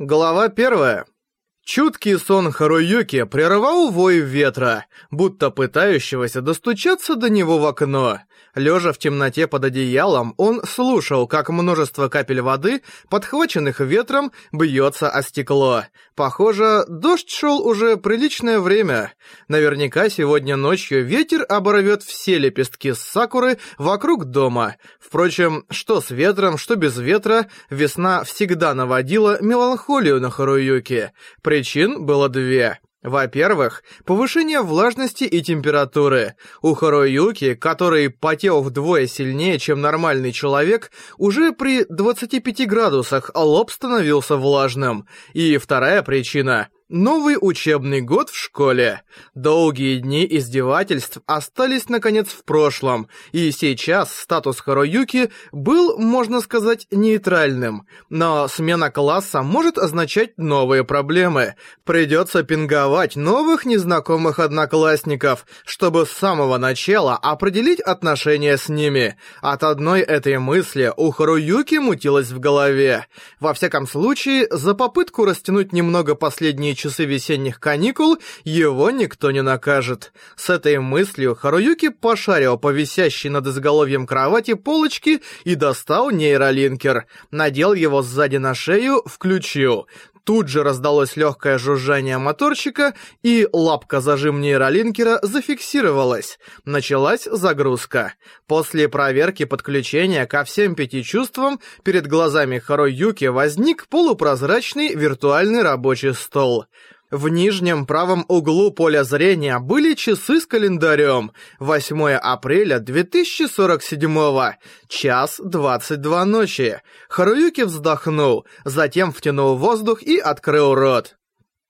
Глава первая. Чуткий сон Харуюки прервал вой ветра, будто пытающегося достучаться до него в окно. Лежа в темноте под одеялом, он слушал, как множество капель воды, подхваченных ветром, бьется о стекло. Похоже, дождь шел уже приличное время. Наверняка сегодня ночью ветер оборвет все лепестки сакуры вокруг дома. Впрочем, что с ветром, что без ветра, весна всегда наводила меланхолию на Харуюки. Причин было две. Во-первых, повышение влажности и температуры. У Харуюки, который потел вдвое сильнее, чем нормальный человек, уже при 25 градусах лоб становился влажным. И вторая причина Новый учебный год в школе. Долгие дни издевательств остались наконец в прошлом, и сейчас статус Харуюки был, можно сказать, нейтральным. Но смена класса может означать новые проблемы. Придется пинговать новых незнакомых одноклассников, чтобы с самого начала определить отношения с ними. От одной этой мысли у Харуюки мутилось в голове. Во всяком случае, за попытку растянуть немного последние часы весенних каникул его никто не накажет. С этой мыслью Харуюки пошарил по висящей над изголовьем кровати полочки и достал нейролинкер. Надел его сзади на шею, включил. Тут же раздалось легкое жужжание моторчика, и лапка зажим нейролинкера зафиксировалась. Началась загрузка. После проверки подключения ко всем пяти чувствам перед глазами Харуюки возник полупрозрачный виртуальный рабочий стол. В нижнем правом углу поля зрения были часы с календарем. 8 апреля 2047, час 22 ночи. Харуюки вздохнул, затем втянул воздух и открыл рот.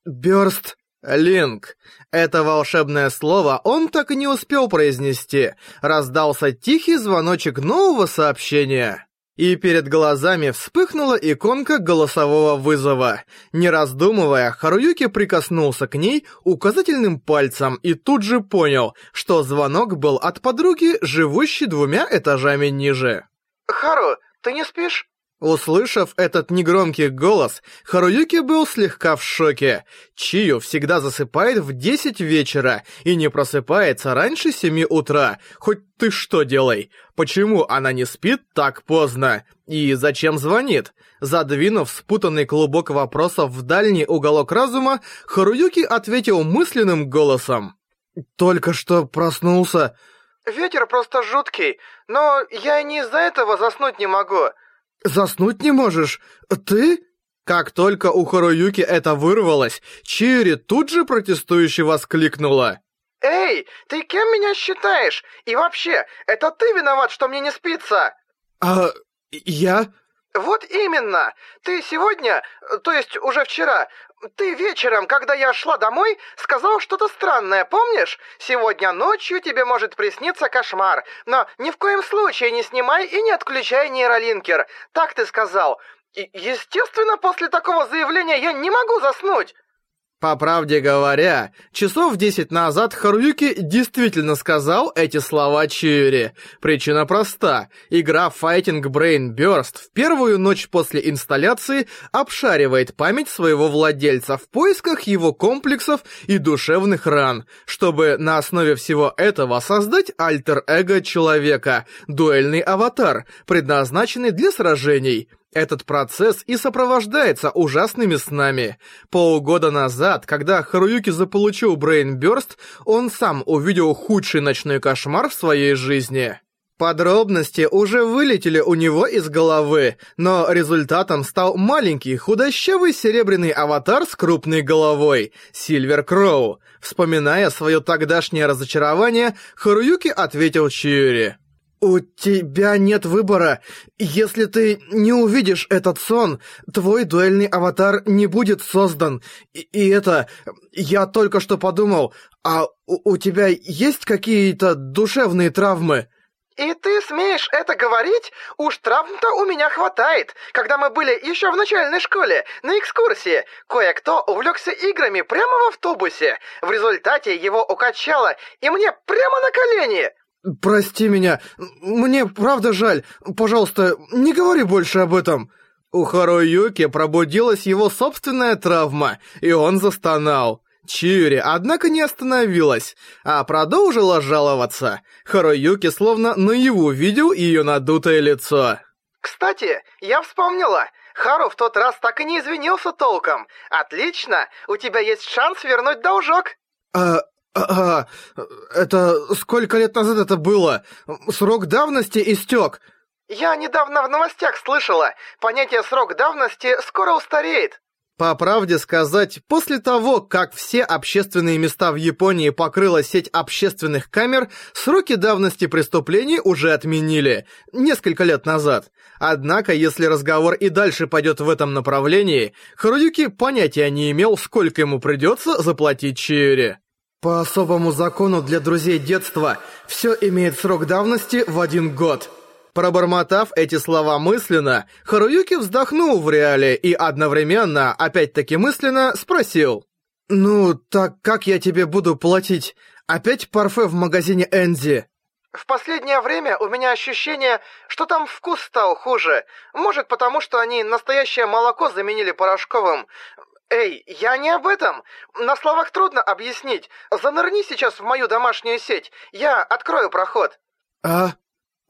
Бёрст. Линк. Это волшебное слово он так и не успел произнести. Раздался тихий звоночек нового сообщения. И перед глазами вспыхнула иконка голосового вызова. Не раздумывая, Харуюки прикоснулся к ней указательным пальцем и тут же понял, что звонок был от подруги, живущей двумя этажами ниже. «Хару, ты не спишь?» Услышав этот негромкий голос, Харуюки был слегка в шоке. Чию всегда засыпает в 10 вечера и не просыпается раньше 7 утра. Хоть ты что делай? Почему она не спит так поздно? И зачем звонит? Задвинув спутанный клубок вопросов в дальний уголок разума, Харуюки ответил мысленным голосом. «Только что проснулся». «Ветер просто жуткий, но я и не из-за этого заснуть не могу». «Заснуть не можешь? Ты?» Как только у Харуюки это вырвалось, Чири тут же протестующе воскликнула. «Эй, ты кем меня считаешь? И вообще, это ты виноват, что мне не спится?» «А... я...» «Вот именно! Ты сегодня, то есть уже вчера, ты вечером, когда я шла домой, сказал что-то странное, помнишь? Сегодня ночью тебе может присниться кошмар, но ни в коем случае не снимай и не отключай нейролинкер. Так ты сказал. И, естественно, после такого заявления я не могу заснуть. По правде говоря, часов десять назад Харуюки действительно сказал эти слова Чиури. Причина проста. Игра Fighting Brain Burst в первую ночь после инсталляции обшаривает память своего владельца в поисках его комплексов и душевных ран, чтобы на основе всего этого создать альтер-эго человека, дуэльный аватар, предназначенный для сражений – этот процесс и сопровождается ужасными снами. Полгода назад, когда Харуюки заполучил Брейнбёрст, он сам увидел худший ночной кошмар в своей жизни. Подробности уже вылетели у него из головы, но результатом стал маленький, худощавый серебряный аватар с крупной головой — Сильвер Кроу. Вспоминая свое тогдашнее разочарование, Харуюки ответил Чиури. «У тебя нет выбора. Если ты не увидишь этот сон, твой дуэльный аватар не будет создан. И, и это... Я только что подумал, а у, у тебя есть какие-то душевные травмы?» «И ты смеешь это говорить? Уж травм-то у меня хватает. Когда мы были еще в начальной школе, на экскурсии, кое-кто увлекся играми прямо в автобусе. В результате его укачало, и мне прямо на колени!» «Прости меня, мне правда жаль. Пожалуйста, не говори больше об этом». У Харуюки пробудилась его собственная травма, и он застонал. Чиури, однако, не остановилась, а продолжила жаловаться. Харуюки словно наяву видел ее надутое лицо. «Кстати, я вспомнила. Хару в тот раз так и не извинился толком. Отлично, у тебя есть шанс вернуть должок». «А... а... это... сколько лет назад это было? Срок давности истек». «Я недавно в новостях слышала. Понятие «срок давности» скоро устареет». По правде сказать, после того, как все общественные места в Японии покрыла сеть общественных камер, сроки давности преступлений уже отменили, несколько лет назад. Однако, если разговор и дальше пойдет в этом направлении, Харуюки понятия не имел, сколько ему придется заплатить Чиури. По особому закону для друзей детства, все имеет срок давности в один год – Пробормотав эти слова мысленно, Харуюки вздохнул в реале и одновременно, опять-таки мысленно, спросил. «Ну, так как я тебе буду платить? Опять парфе в магазине Энди?» В последнее время у меня ощущение, что там вкус стал хуже. Может, потому что они настоящее молоко заменили порошковым. Эй, я не об этом. На словах трудно объяснить. Занырни сейчас в мою домашнюю сеть. Я открою проход. А?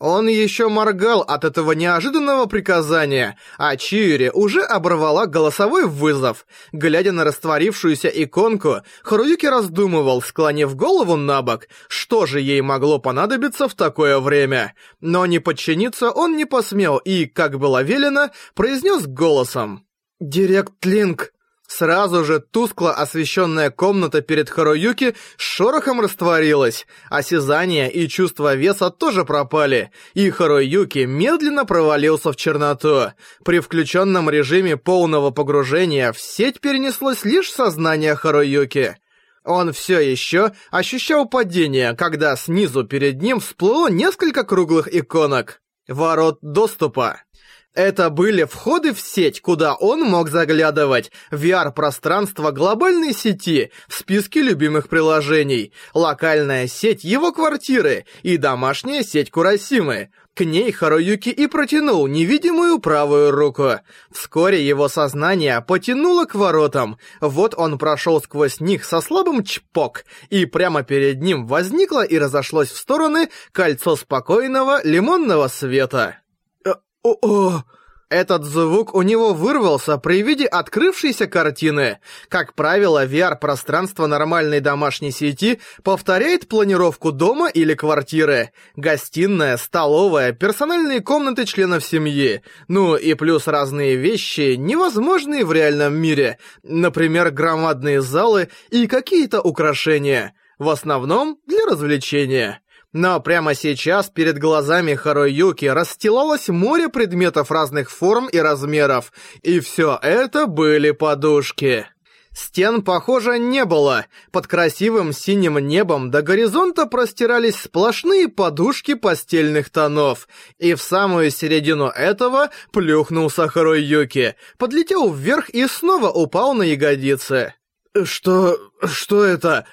Он еще моргал от этого неожиданного приказания, а Чиури уже оборвала голосовой вызов. Глядя на растворившуюся иконку, Харуюки раздумывал, склонив голову на бок, что же ей могло понадобиться в такое время. Но не подчиниться он не посмел и, как было велено, произнес голосом. «Директ Линк». Сразу же тускло освещенная комната перед Харуюки шорохом растворилась, осязание и чувство веса тоже пропали, и Харуюки медленно провалился в черноту. При включенном режиме полного погружения в сеть перенеслось лишь сознание Харуюки. Он все еще ощущал падение, когда снизу перед ним всплыло несколько круглых иконок. Ворот доступа. Это были входы в сеть, куда он мог заглядывать. VR-пространство глобальной сети в списке любимых приложений, локальная сеть его квартиры и домашняя сеть Курасимы. К ней Харуюки и протянул невидимую правую руку. Вскоре его сознание потянуло к воротам. Вот он прошел сквозь них со слабым чпок, и прямо перед ним возникло и разошлось в стороны кольцо спокойного лимонного света. «О-о!» Этот звук у него вырвался при виде открывшейся картины. Как правило, VR-пространство нормальной домашней сети повторяет планировку дома или квартиры. Гостиная, столовая, персональные комнаты членов семьи. Ну и плюс разные вещи, невозможные в реальном мире. Например, громадные залы и какие-то украшения. В основном для развлечения. Но прямо сейчас перед глазами Харуюки расстилалось море предметов разных форм и размеров, и все это были подушки. Стен, похоже, не было. Под красивым синим небом до горизонта простирались сплошные подушки постельных тонов. И в самую середину этого плюхнулся Харуюки, подлетел вверх и снова упал на ягодицы. «Что... что это?»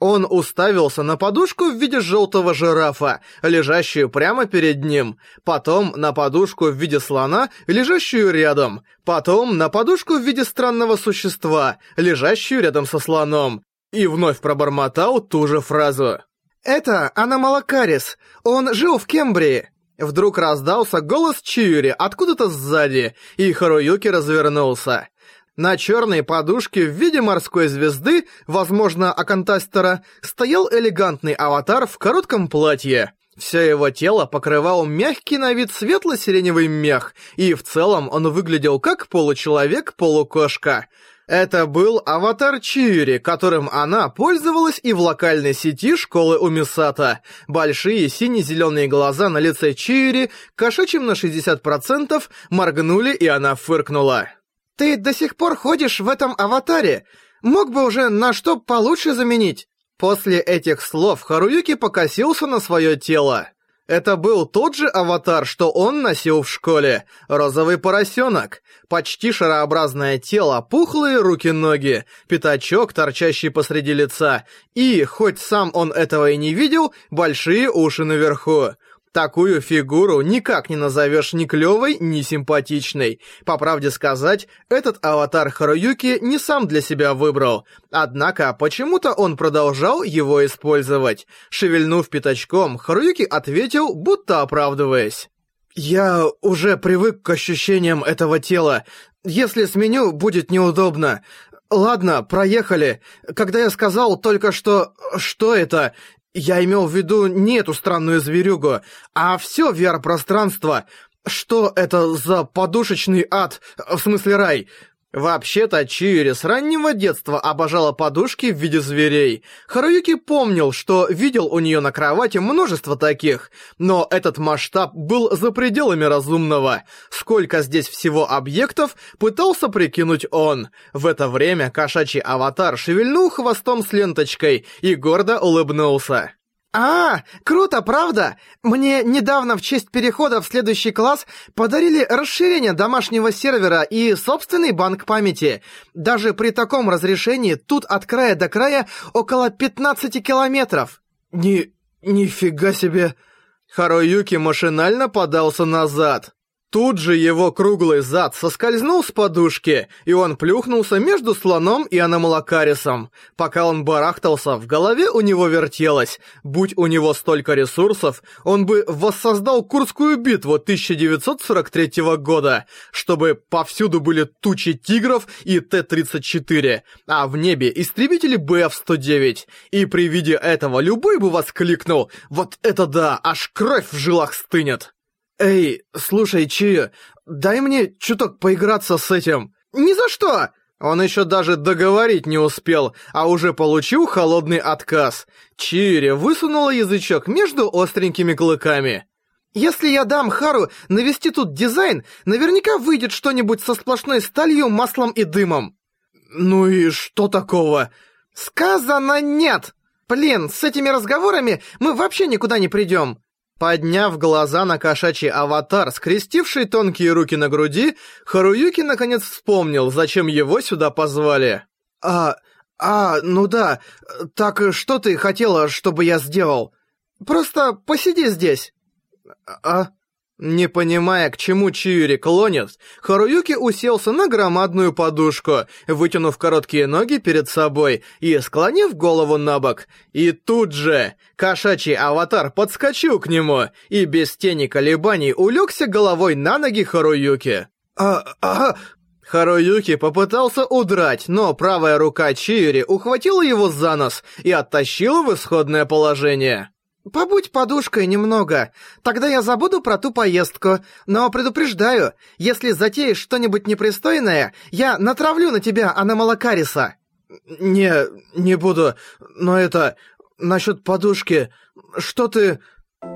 Он уставился на подушку в виде желтого жирафа, лежащую прямо перед ним, потом на подушку в виде слона, лежащую рядом, потом на подушку в виде странного существа, лежащую рядом со слоном, и вновь пробормотал ту же фразу. «Это Аномалакарис. Он жил в Кембрии». Вдруг раздался голос Чиури откуда-то сзади, и Харуюки развернулся. На черной подушке в виде морской звезды, возможно, Акантастера, стоял элегантный аватар в коротком платье. Все его тело покрывал мягкий на вид светло-сиреневый мех, и в целом он выглядел как получеловек-полукошка. Это был аватар Чиури, которым она пользовалась и в локальной сети школы Умисата. Большие сине-зеленые глаза на лице Чиури, кошачьим на 60%, моргнули, и она фыркнула. Ты до сих пор ходишь в этом аватаре. Мог бы уже на что получше заменить. После этих слов Харуюки покосился на свое тело. Это был тот же аватар, что он носил в школе. Розовый поросенок. Почти шарообразное тело, пухлые руки-ноги, пятачок, торчащий посреди лица. И, хоть сам он этого и не видел, большие уши наверху. Такую фигуру никак не назовешь ни клёвой, ни симпатичной. По правде сказать, этот аватар Харуюки не сам для себя выбрал. Однако, почему-то он продолжал его использовать. Шевельнув пятачком, Харуюки ответил, будто оправдываясь. «Я уже привык к ощущениям этого тела. Если сменю, будет неудобно. Ладно, проехали. Когда я сказал только что... Что это? Я имел в виду не эту странную зверюгу, а все VR-пространство. Что это за подушечный ад, в смысле рай? Вообще-то Чиури с раннего детства обожала подушки в виде зверей. Харуюки помнил, что видел у нее на кровати множество таких, но этот масштаб был за пределами разумного. Сколько здесь всего объектов, пытался прикинуть он. В это время кошачий аватар шевельнул хвостом с ленточкой и гордо улыбнулся. «А, круто, правда? Мне недавно в честь перехода в следующий класс подарили расширение домашнего сервера и собственный банк памяти. Даже при таком разрешении тут от края до края около 15 километров». «Ни... нифига себе!» Харуюки машинально подался назад. Тут же его круглый зад соскользнул с подушки, и он плюхнулся между слоном и аномалакарисом. Пока он барахтался, в голове у него вертелось. Будь у него столько ресурсов, он бы воссоздал Курскую битву 1943 года, чтобы повсюду были тучи тигров и Т-34, а в небе истребители БФ-109. И при виде этого любой бы воскликнул «Вот это да, аж кровь в жилах стынет!» «Эй, слушай, Чи, дай мне чуток поиграться с этим». «Ни за что!» Он еще даже договорить не успел, а уже получил холодный отказ. Чири высунула язычок между остренькими клыками. «Если я дам Хару навести тут дизайн, наверняка выйдет что-нибудь со сплошной сталью, маслом и дымом». «Ну и что такого?» «Сказано нет! Блин, с этими разговорами мы вообще никуда не придем. Подняв глаза на кошачий аватар, скрестивший тонкие руки на груди, Харуюки наконец вспомнил, зачем его сюда позвали. «А... а, ну да. Так что ты хотела, чтобы я сделал? Просто посиди здесь». «А...» Не понимая, к чему Чиури клонит, Харуюки уселся на громадную подушку, вытянув короткие ноги перед собой и склонив голову на бок. И тут же кошачий аватар подскочил к нему и без тени колебаний улегся головой на ноги Харуюки. «А... а...» Харуюки попытался удрать, но правая рука Чиури ухватила его за нос и оттащила в исходное положение. «Побудь подушкой немного, тогда я забуду про ту поездку, но предупреждаю, если затеешь что-нибудь непристойное, я натравлю на тебя Аномалакариса». «Не, не буду, но это... насчет подушки... что ты...»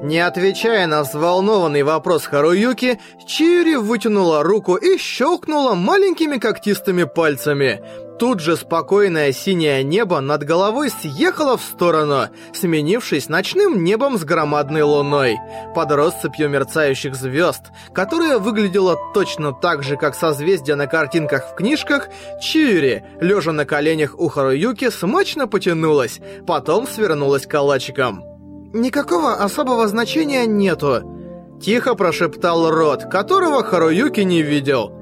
Не отвечая на взволнованный вопрос Харуюки, Чири вытянула руку и щелкнула маленькими когтистыми пальцами. Тут же спокойное синее небо над головой съехало в сторону, сменившись ночным небом с громадной луной. Под россыпью мерцающих звезд, которая выглядела точно так же, как созвездия на картинках в книжках, Чири, лежа на коленях у Харуюки, смачно потянулась, потом свернулась калачиком. «Никакого особого значения нету», — тихо прошептал Рот, которого Харуюки не видел.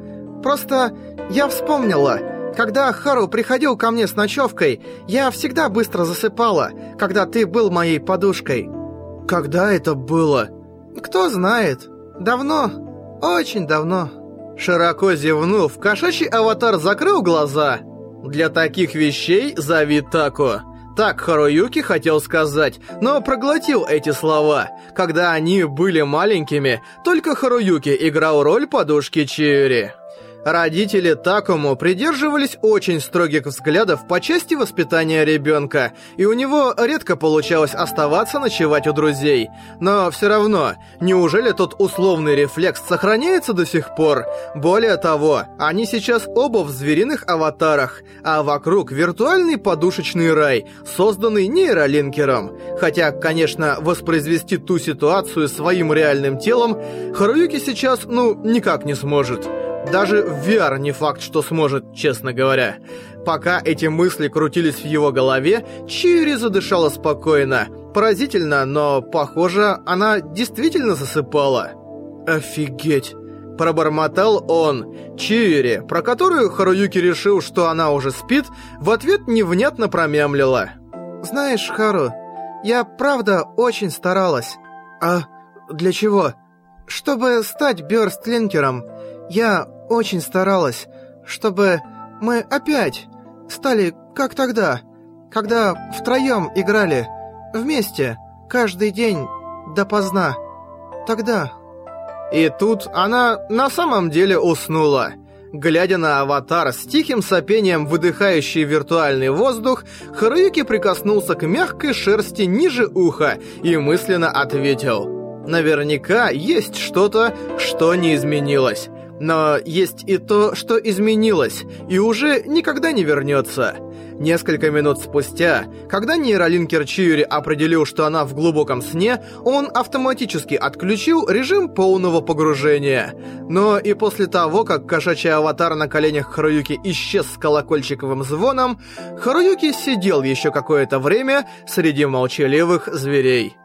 «Просто я вспомнила...» Когда Хару приходил ко мне с ночевкой, я всегда быстро засыпала, когда ты был моей подушкой. Когда это было? Кто знает. Давно. Очень давно. Широко зевнув, кошачий аватар закрыл глаза. Для таких вещей зови Тако. Так Харуюки хотел сказать, но проглотил эти слова. Когда они были маленькими, только Харуюки играл роль подушки Чиури. Родители Такому придерживались очень строгих взглядов по части воспитания ребенка, и у него редко получалось оставаться ночевать у друзей. Но все равно, неужели тот условный рефлекс сохраняется до сих пор? Более того, они сейчас оба в звериных аватарах, а вокруг виртуальный подушечный рай, созданный нейролинкером. Хотя, конечно, воспроизвести ту ситуацию своим реальным телом Харуюки сейчас, ну, никак не сможет. Даже в VR не факт, что сможет, честно говоря. Пока эти мысли крутились в его голове, Чири задышала спокойно. поразительно, но, похоже, она действительно засыпала. Офигеть. Пробормотал он. Чиури, про которую Харуюки решил, что она уже спит, в ответ невнятно промямлила. «Знаешь, Хару, я правда очень старалась». «А для чего?» «Чтобы стать бёрстлинкером. Я очень старалась, чтобы мы опять стали как тогда, когда втроем играли, вместе, каждый день, допоздна. Тогда...» И тут она на самом деле уснула. Глядя на аватар с тихим сопением выдыхающий виртуальный воздух, Харуюки прикоснулся к мягкой шерсти ниже уха и мысленно ответил. Наверняка есть что-то, что не изменилось. Но есть и то, что изменилось, и уже никогда не вернется. Несколько минут спустя, когда нейролинкер Чиури определил, что она в глубоком сне, он автоматически отключил режим полного погружения. Но и после того, как кошачий аватар на коленях Харуюки исчез с колокольчиковым звоном, Харуюки сидел еще какое-то время среди молчаливых зверей.